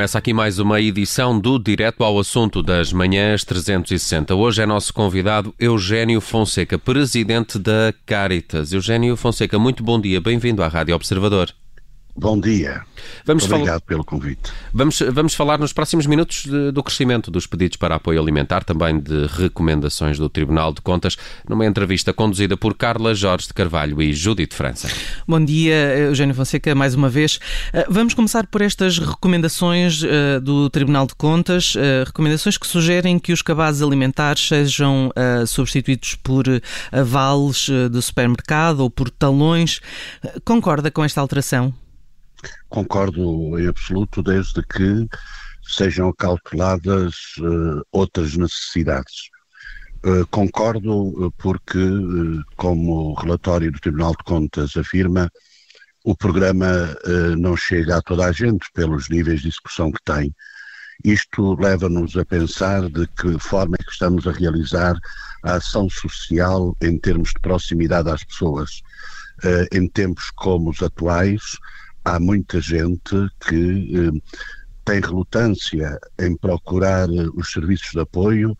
começa aqui mais uma edição do Direto ao Assunto das Manhãs 360. Hoje é nosso convidado Eugênio Fonseca, presidente da Caritas. Eugênio Fonseca, muito bom dia, bem-vindo à Rádio Observador. Bom dia. Vamos Obrigado pelo convite. Vamos, vamos falar nos próximos minutos de, do crescimento dos pedidos para apoio alimentar, também de recomendações do Tribunal de Contas, numa entrevista conduzida por Carla Jorge de Carvalho e Judite França. Bom dia, Eugênio Fonseca, mais uma vez. Eh, vamos começar por estas recomendações eh, do Tribunal de Contas, eh, recomendações que sugerem que os cabazes alimentares sejam substituídos por vales do supermercado ou por talões. Concorda com esta alteração? Concordo em absoluto, desde que sejam calculadas uh, outras necessidades. Uh, concordo uh, porque, como o relatório do Tribunal de Contas afirma, o programa não chega a toda a gente pelos níveis de execução que tem. Isto leva-nos a pensar de que forma é que estamos a realizar a ação social em termos de proximidade às pessoas. em tempos como os atuais, há muita gente que eh, tem relutância em procurar eh, os serviços de apoio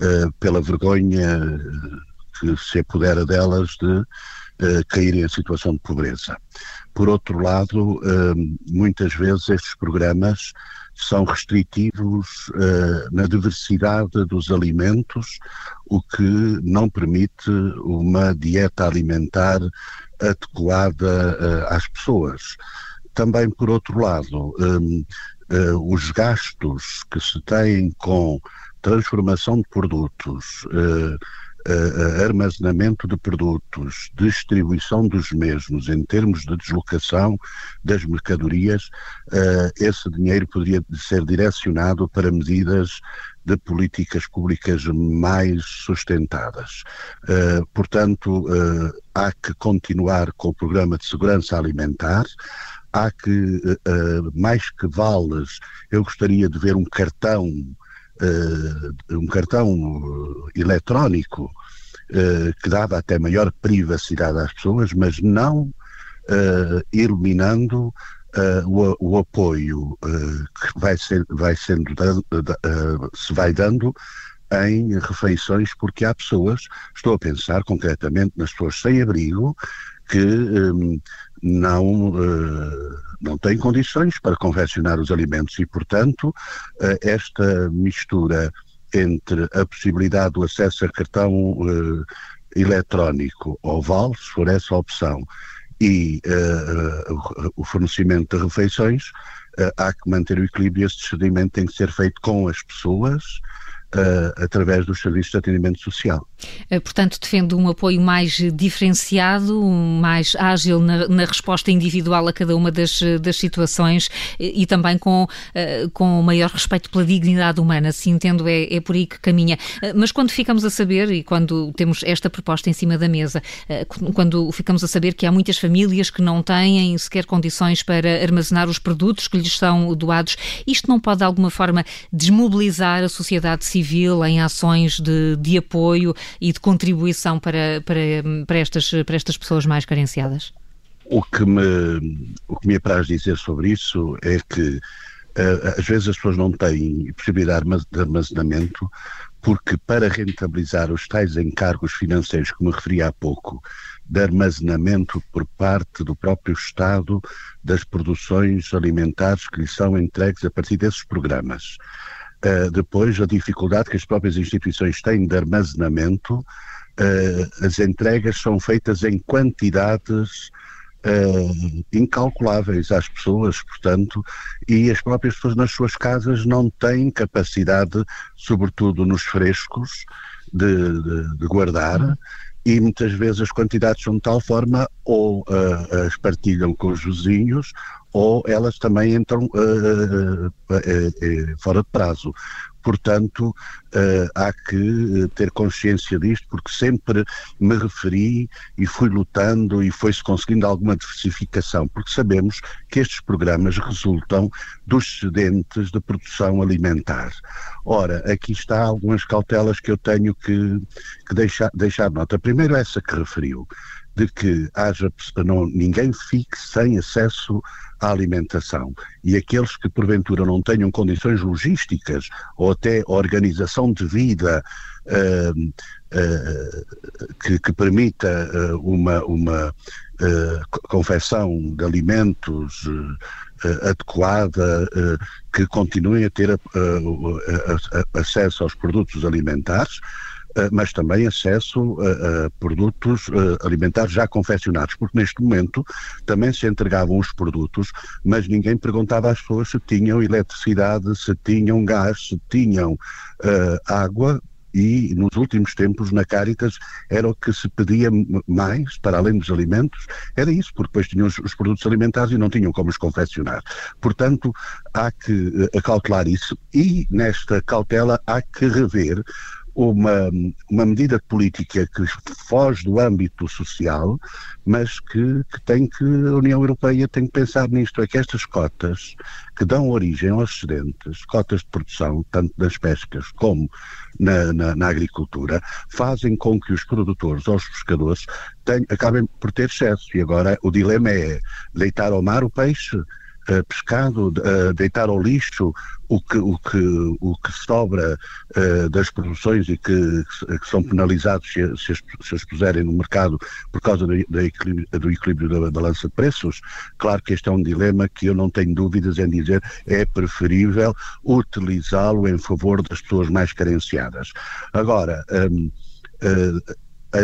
eh, pela vergonha eh, que se apodera delas de eh, caírem em situação de pobreza. Por outro lado, eh, muitas vezes estes programas são restritivos na diversidade dos alimentos, o que não permite uma dieta alimentar adequada às pessoas. Também, por outro lado, um, uh, os gastos que se têm com transformação de produtos, uh, armazenamento de produtos, distribuição dos mesmos, em termos de deslocação das mercadorias, esse dinheiro poderia ser direcionado para medidas de políticas públicas mais sustentadas. portanto, há que continuar com o programa de segurança alimentar, há que, uh, mais que vales, eu gostaria de ver um cartão, uh, um cartão eletrónico uh, que dava até maior privacidade às pessoas, mas não eliminando o, o, apoio que vai, ser, vai sendo, se vai dando em refeições, porque há pessoas, estou a pensar concretamente nas pessoas sem abrigo, que um, não, uh, não têm condições para confeccionar os alimentos e, portanto, uh, esta mistura entre a possibilidade do acesso a cartão uh, eletrónico ou vale, se for essa opção, e o fornecimento de refeições, há que manter o equilíbrio esse discernimento tem que ser feito com as pessoas, uh, através dos serviços de atendimento social. Uh, portanto, defende um apoio mais diferenciado, mais ágil na, na, resposta individual a cada uma das, das situações e, e também com, uh, com maior respeito pela dignidade humana, se entendo, é, é por aí que caminha. mas quando ficamos a saber, e quando temos esta proposta em cima da mesa, quando ficamos a saber que há muitas famílias que não têm sequer condições para armazenar os produtos que lhes são doados, isto não pode de alguma forma desmobilizar a sociedade civil? civil em ações de, de apoio e de contribuição para, para, para, estas, para estas pessoas mais carenciadas? O que, me, o que me apraz dizer sobre isso é que uh, às vezes as pessoas não têm possibilidade de armazenamento porque para rentabilizar os tais encargos financeiros que me referi há pouco, de armazenamento por parte do próprio Estado das produções alimentares que lhe são entregues a partir desses programas. Uh, depois, a dificuldade que as próprias instituições têm de armazenamento, uh, as entregas são feitas em quantidades uh, incalculáveis às pessoas, portanto, e as próprias pessoas nas suas casas não têm capacidade, sobretudo nos frescos, de, de, de guardar. E muitas vezes as quantidades são de tal forma ou as partilham com os vizinhos ou elas também entram uh, uh, fora de prazo. Portanto, há que ter consciência disto, porque sempre me referi e fui lutando e foi-se conseguindo alguma diversificação, porque sabemos que estes programas resultam dos excedentes de produção alimentar. Ora, aqui está algumas cautelas que eu tenho que, que deixar, deixar nota. Primeiro, essa que referiu. De que haja, não, ninguém fique sem acesso à alimentação. E aqueles que porventura não tenham condições logísticas ou até organização de vida uh, uh, que, que, permita uh, uma, uma confecção de alimentos adequada, que continuem a ter acesso aos produtos alimentares, mas também acesso a, a produtos eh, alimentares já confeccionados, porque neste momento também se entregavam os produtos, mas ninguém perguntava às pessoas se tinham eletricidade, se tinham gás, se tinham uh, água, e nos últimos tempos na Caritas era o que se pedia mais, para além dos alimentos, era isso, porque depois tinham os, os produtos alimentares e não tinham como os confeccionar. Portanto, há que acautelar isso e nesta cautela há que rever uma, uma medida política que foge do âmbito social, mas que, que, tem que a União Europeia tem que pensar nisto, é que estas cotas que dão origem aos excedentes, cotas de produção, tanto das pescas como na, na, na agricultura, fazem com que os produtores ou os pescadores tenham, acabem por ter excesso. E agora o dilema é deitar ao mar o peixe uh, pescado, uh, deitar ao lixo o que, o que, o que sobra uh, das produções e que, que são penalizados se, se, se as puserem no mercado por causa do, do, equilíbrio, do equilíbrio da balança de preços. Claro que este é um dilema que eu não tenho dúvidas em dizer é preferível utilizá-lo em favor das pessoas mais carenciadas. Agora, um, uh,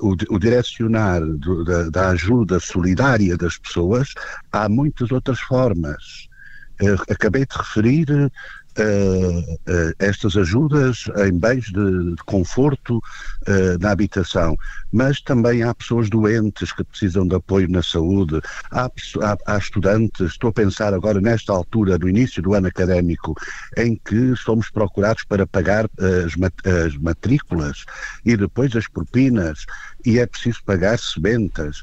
o, o direcionar do, da, da, ajuda solidária das pessoas, há muitas outras formas. Uh, acabei de referir estas ajudas em bens de, de conforto uh, na habitação, mas também há pessoas doentes que precisam de apoio na saúde, há, há, há estudantes, estou a pensar agora nesta altura, no início do ano académico, em que somos procurados para pagar as, mat as matrículas e depois as propinas, e é preciso pagar sementas,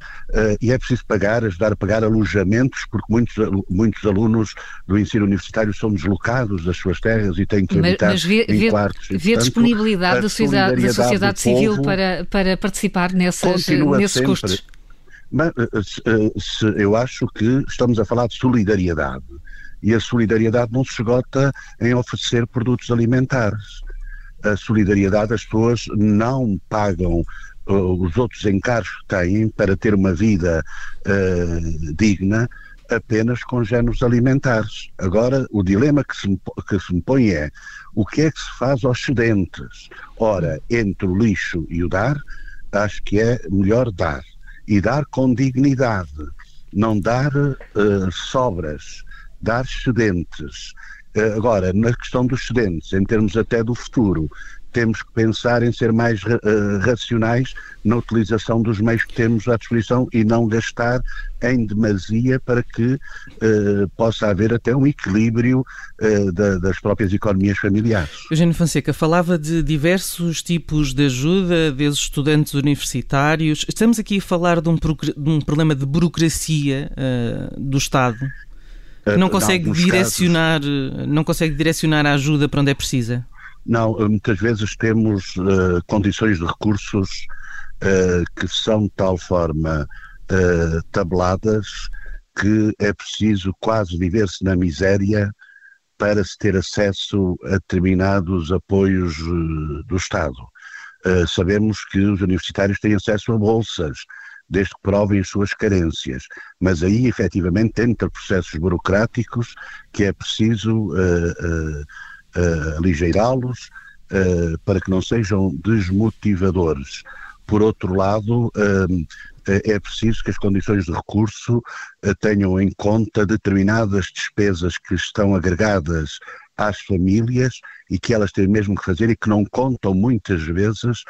e é preciso pagar, ajudar a pagar alojamentos, porque muitos, muitos alunos do ensino universitário são deslocados das suas terras e têm que habitar mas, mas vê, em vê, quartos. Vê a disponibilidade da sociedade, da sociedade civil para, para participar nessas, nesses sempre. custos? Mas, eh, eh, se, eu acho que estamos a falar de solidariedade e a solidariedade não se esgota em oferecer produtos alimentares. A solidariedade, as pessoas não pagam uh, os outros encargos que têm para ter uma vida uh, digna apenas com géneros alimentares. Agora, o dilema que se, me, que se me põe é o que é que se faz aos excedentes? Ora, entre o lixo e o dar, acho que é melhor dar. E dar com dignidade, não dar uh, sobras, dar excedentes. Uh, agora, na questão dos excedentes, em termos até do futuro, temos que pensar em ser mais uh, racionais na utilização dos meios que temos à disposição e não gastar em demasia para que uh, possa haver até um equilíbrio uh, da, das próprias economias familiares. Eugênio Fonseca falava de diversos tipos de ajuda, desde estudantes universitários. Estamos aqui a falar de um, de um problema de burocracia do Estado que não consegue direcionar, casos... não consegue direcionar a ajuda para onde é precisa. Não, eh, muitas vezes temos uh, condições de recursos uh, que são de tal forma uh, tabeladas que é preciso quase viver-se na miséria para se ter acesso a determinados apoios do Estado. sabemos que os universitários têm acesso a bolsas, desde que provem as suas carências. Mas aí, efetivamente, entra processos burocráticos que é preciso uh, uh, uh, aligeirá-los uh, para que não sejam desmotivadores. Por outro lado, uh, é preciso que as condições de recurso tenham em conta determinadas despesas que estão agregadas às famílias e que elas têm mesmo que fazer e que não contam muitas vezes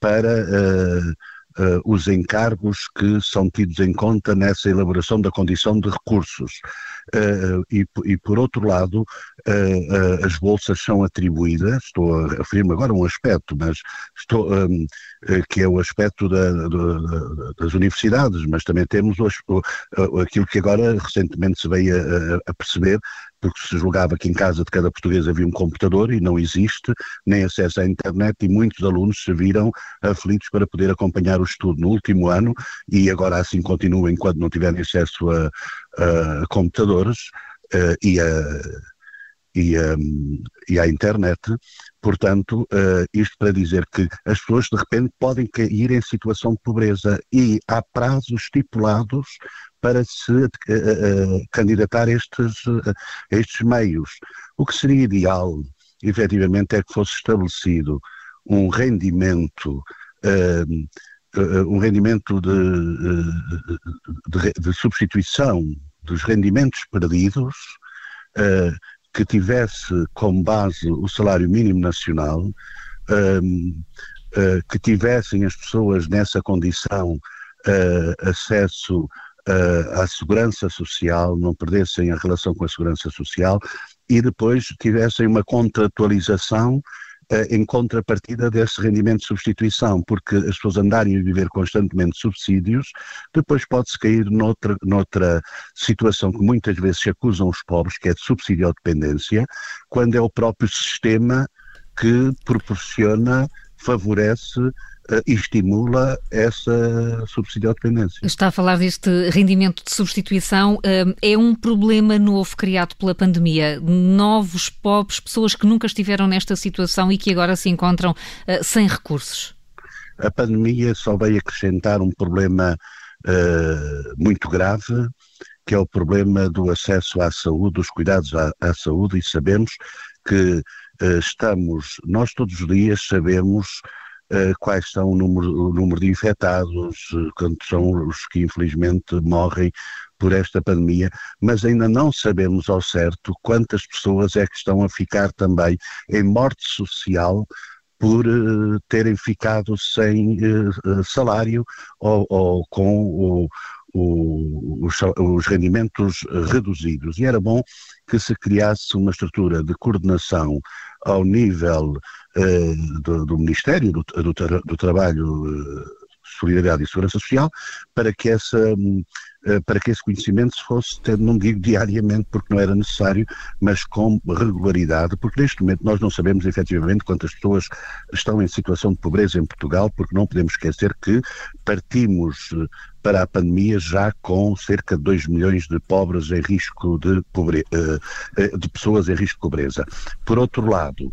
para uh, os encargos que são tidos em conta nessa elaboração da condição de recursos. Uh, e, e, por outro lado, uh, as bolsas são atribuídas, estou a referir-me agora um aspecto, mas estou, um, que é o aspecto da, da, das universidades, mas também temos o, aquilo que agora recentemente se veio a, a perceber, porque se julgava que em casa de cada português havia um computador e não existe, nem acesso à internet, e muitos alunos se viram aflitos para poder acompanhar o estudo no último ano, e agora assim continuam enquanto não tiverem acesso a, a computadores uh, e a e, um, e à internet. Portanto, uh, isto para dizer que as pessoas de repente podem cair em situação de pobreza e há prazos estipulados para se uh, uh, candidatar a estes, estes meios. O que seria ideal, efetivamente, é que fosse estabelecido um rendimento um rendimento de, de, de, substituição dos rendimentos perdidos que tivesse como base o salário mínimo nacional, uh, que tivessem as pessoas nessa condição uh, acesso uh, à segurança social, não perdessem a relação com a segurança social e depois tivessem uma contratualização eh, em contrapartida desse rendimento de substituição, porque as pessoas andarem a viver constantemente subsídios, depois pode-se cair noutra, noutra situação que muitas vezes se acusam os pobres, que é de subsídio à dependência, quando é o próprio sistema que proporciona, favorece e estimula essa subsidiodependência. Está a falar deste rendimento de substituição. Hum, é um problema novo criado pela pandemia. Novos pobres, pessoas que nunca estiveram nesta situação e que agora se encontram uh, sem recursos. A pandemia só veio acrescentar um problema uh, muito grave, que é o problema do acesso à saúde, dos cuidados à, à saúde, e sabemos que estamos, nós todos os dias sabemos eh, quais são o número, o número de infectados, eh, quantos são os que infelizmente morrem por esta pandemia, mas ainda não sabemos ao certo quantas pessoas é que estão a ficar também em morte social por uh, terem ficado sem uh, salário ou, ou com o, o, os, os, rendimentos reduzidos. E era bom que se criasse uma estrutura de coordenação ao nível eh, do, do, Ministério do, do, do Trabalho, eh, Solidariedade e Segurança Social, para que essa eh, para que esse conhecimento se fosse tendo, não digo diariamente porque não era necessário, mas com regularidade, porque neste momento nós não sabemos efetivamente quantas pessoas estão em situação de pobreza em Portugal, porque não podemos esquecer que partimos para a pandemia já com cerca de 2 milhões de pobres em risco de, pobre... de pessoas em risco de pobreza. Por outro lado,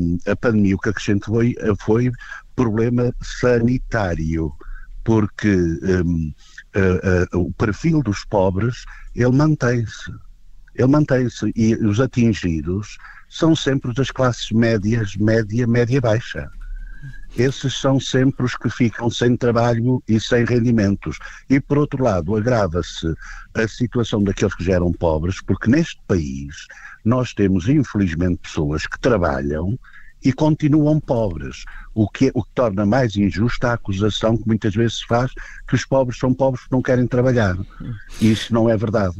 um, a pandemia o que acrescentou foi, foi problema sanitário, porque um, uh, uh, o perfil dos pobres ele mantém-se. Ele mantém-se e os atingidos são sempre das classes médias, média, média baixa esses são sempre os que ficam sem trabalho e sem rendimentos. E, por outro lado, agrava-se a situação daqueles que geram pobres, porque neste país nós temos, infelizmente, pessoas que trabalham e continuam pobres, o que, o que torna mais injusta a acusação que muitas vezes se faz que os pobres são pobres porque não querem trabalhar. E isso não é verdade.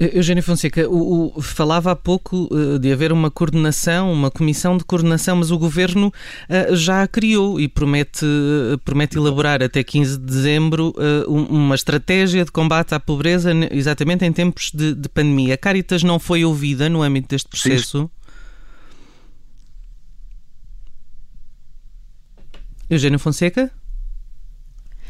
Eugênio Fonseca, o, o, falava há pouco uh, de haver uma coordenação, uma comissão de coordenação, mas o governo uh, já a criou e promete, uh, promete elaborar até 15 de dezembro uma estratégia de combate à pobreza, exatamente em tempos de, de, pandemia. A Caritas não foi ouvida no âmbito deste processo? Sim. Eugênio Fonseca?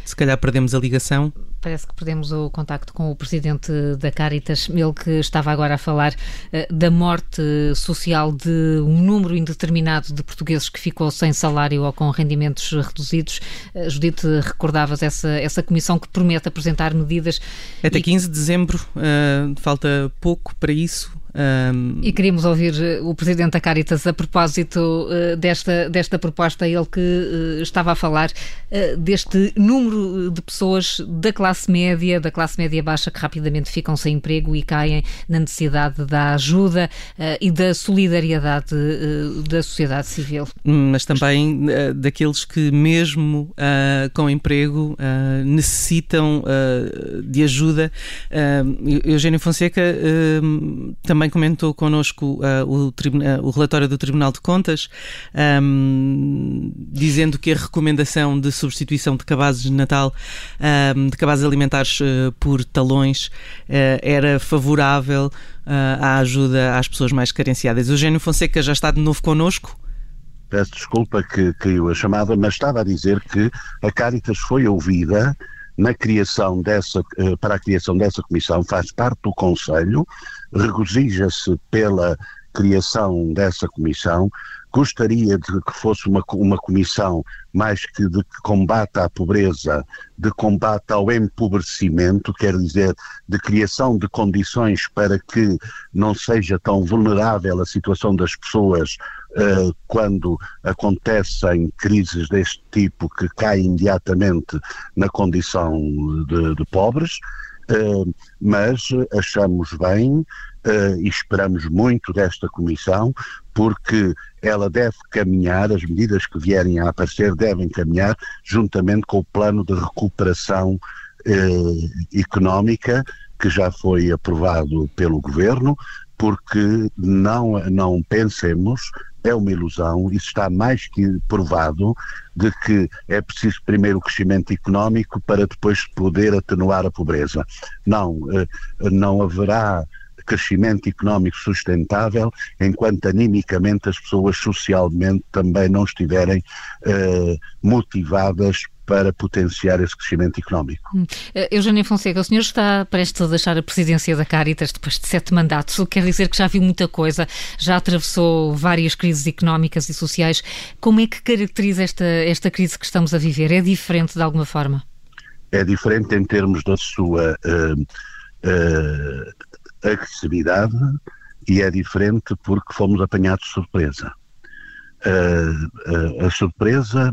Se calhar perdemos a ligação. Parece que perdemos o contacto com o presidente da Caritas, ele que estava agora a falar uh, da morte social de um número indeterminado de portugueses que ficou sem salário ou com rendimentos reduzidos. Uh, Judite, recordavas essa, essa comissão que promete apresentar medidas. Até e... 15 de dezembro, uh, falta pouco para isso. Um... E queríamos ouvir o Presidente da Caritas a propósito uh, desta, desta proposta, ele que uh, estava a falar deste número de pessoas da classe média, da classe média baixa, que rapidamente ficam sem emprego e caem na necessidade da ajuda e da solidariedade da sociedade civil. Mas também daqueles que, mesmo com emprego, necessitam de ajuda. Eugênio Fonseca também comentou connosco uh, o, uh, o, relatório do Tribunal de Contas, um, dizendo que a recomendação de substituição de cabazes de Natal, um, de cabazes alimentares uh, por talões, era favorável à ajuda às pessoas mais carenciadas. Eugênio Fonseca já está de novo connosco. Peço desculpa que caiu a chamada, mas estava a dizer que a Caritas foi ouvida na criação dessa, eh, para a criação dessa comissão, faz parte do Conselho, regozija-se pela criação dessa comissão, gostaria de que fosse uma, uma comissão mais que de combate à pobreza, de combate ao empobrecimento, quer dizer, de criação de condições para que não seja tão vulnerável a situação das pessoas uh, quando acontecem crises deste tipo que caem imediatamente na condição de, de pobres. Uh, mas achamos bem uh, e esperamos muito desta Comissão, porque ela deve caminhar, as medidas que vierem a aparecer devem caminhar juntamente com o plano de recuperação uh, económica que já foi aprovado pelo Governo, porque não, não pensemos, é uma ilusão, isso está mais que provado, de que é preciso primeiro o crescimento económico para depois poder atenuar a pobreza. Não, eh, não haverá crescimento económico sustentável, enquanto animicamente as pessoas socialmente também não estiverem uh, motivadas para potenciar esse crescimento económico. Hum. Uh, Eugênio Fonseca, o senhor está prestes a deixar a presidência da Caritas depois de sete mandatos, o que quer dizer que já viu muita coisa, já atravessou várias crises económicas e sociais. Como é que caracteriza esta, esta crise que estamos a viver? É diferente de alguma forma? É diferente em termos da sua uh, uh, agressividade e é diferente porque fomos apanhados de surpresa. Uh, a surpresa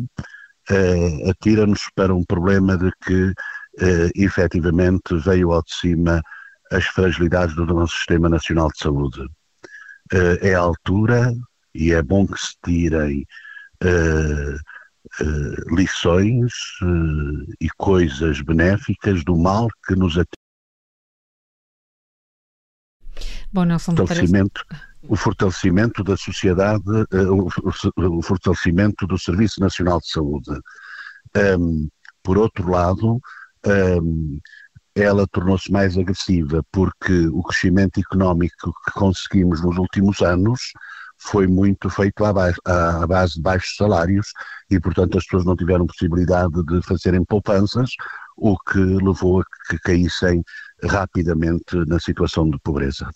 uh, atira-nos para um problema de que, uh, efetivamente, veio ao de cima as fragilidades do nosso Sistema Nacional de Saúde. Uh, é a altura e é bom que se tirem lições e coisas benéficas do mal que nos atinge Bom, Nelson, fortalecimento, o fortalecimento da sociedade, eh, o, fortalecimento do Serviço Nacional de Saúde. Um, por outro lado, um, ela tornou-se mais agressiva porque o crescimento económico que conseguimos nos últimos anos foi muito feito à base, à base de baixos salários e, portanto, as pessoas não tiveram possibilidade de fazerem poupanças, o que levou a que caíssem rapidamente na situação de pobreza.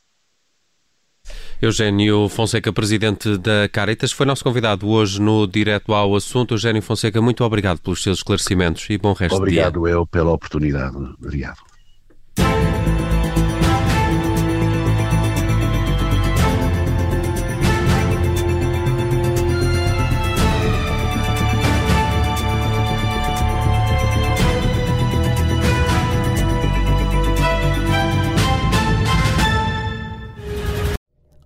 Eugênio Fonseca, presidente da Caritas, foi nosso convidado hoje no Direto ao Assunto. Eugênio Fonseca, muito obrigado pelos seus esclarecimentos e bom resto obrigado de dia. Obrigado eu pela oportunidade. Obrigado.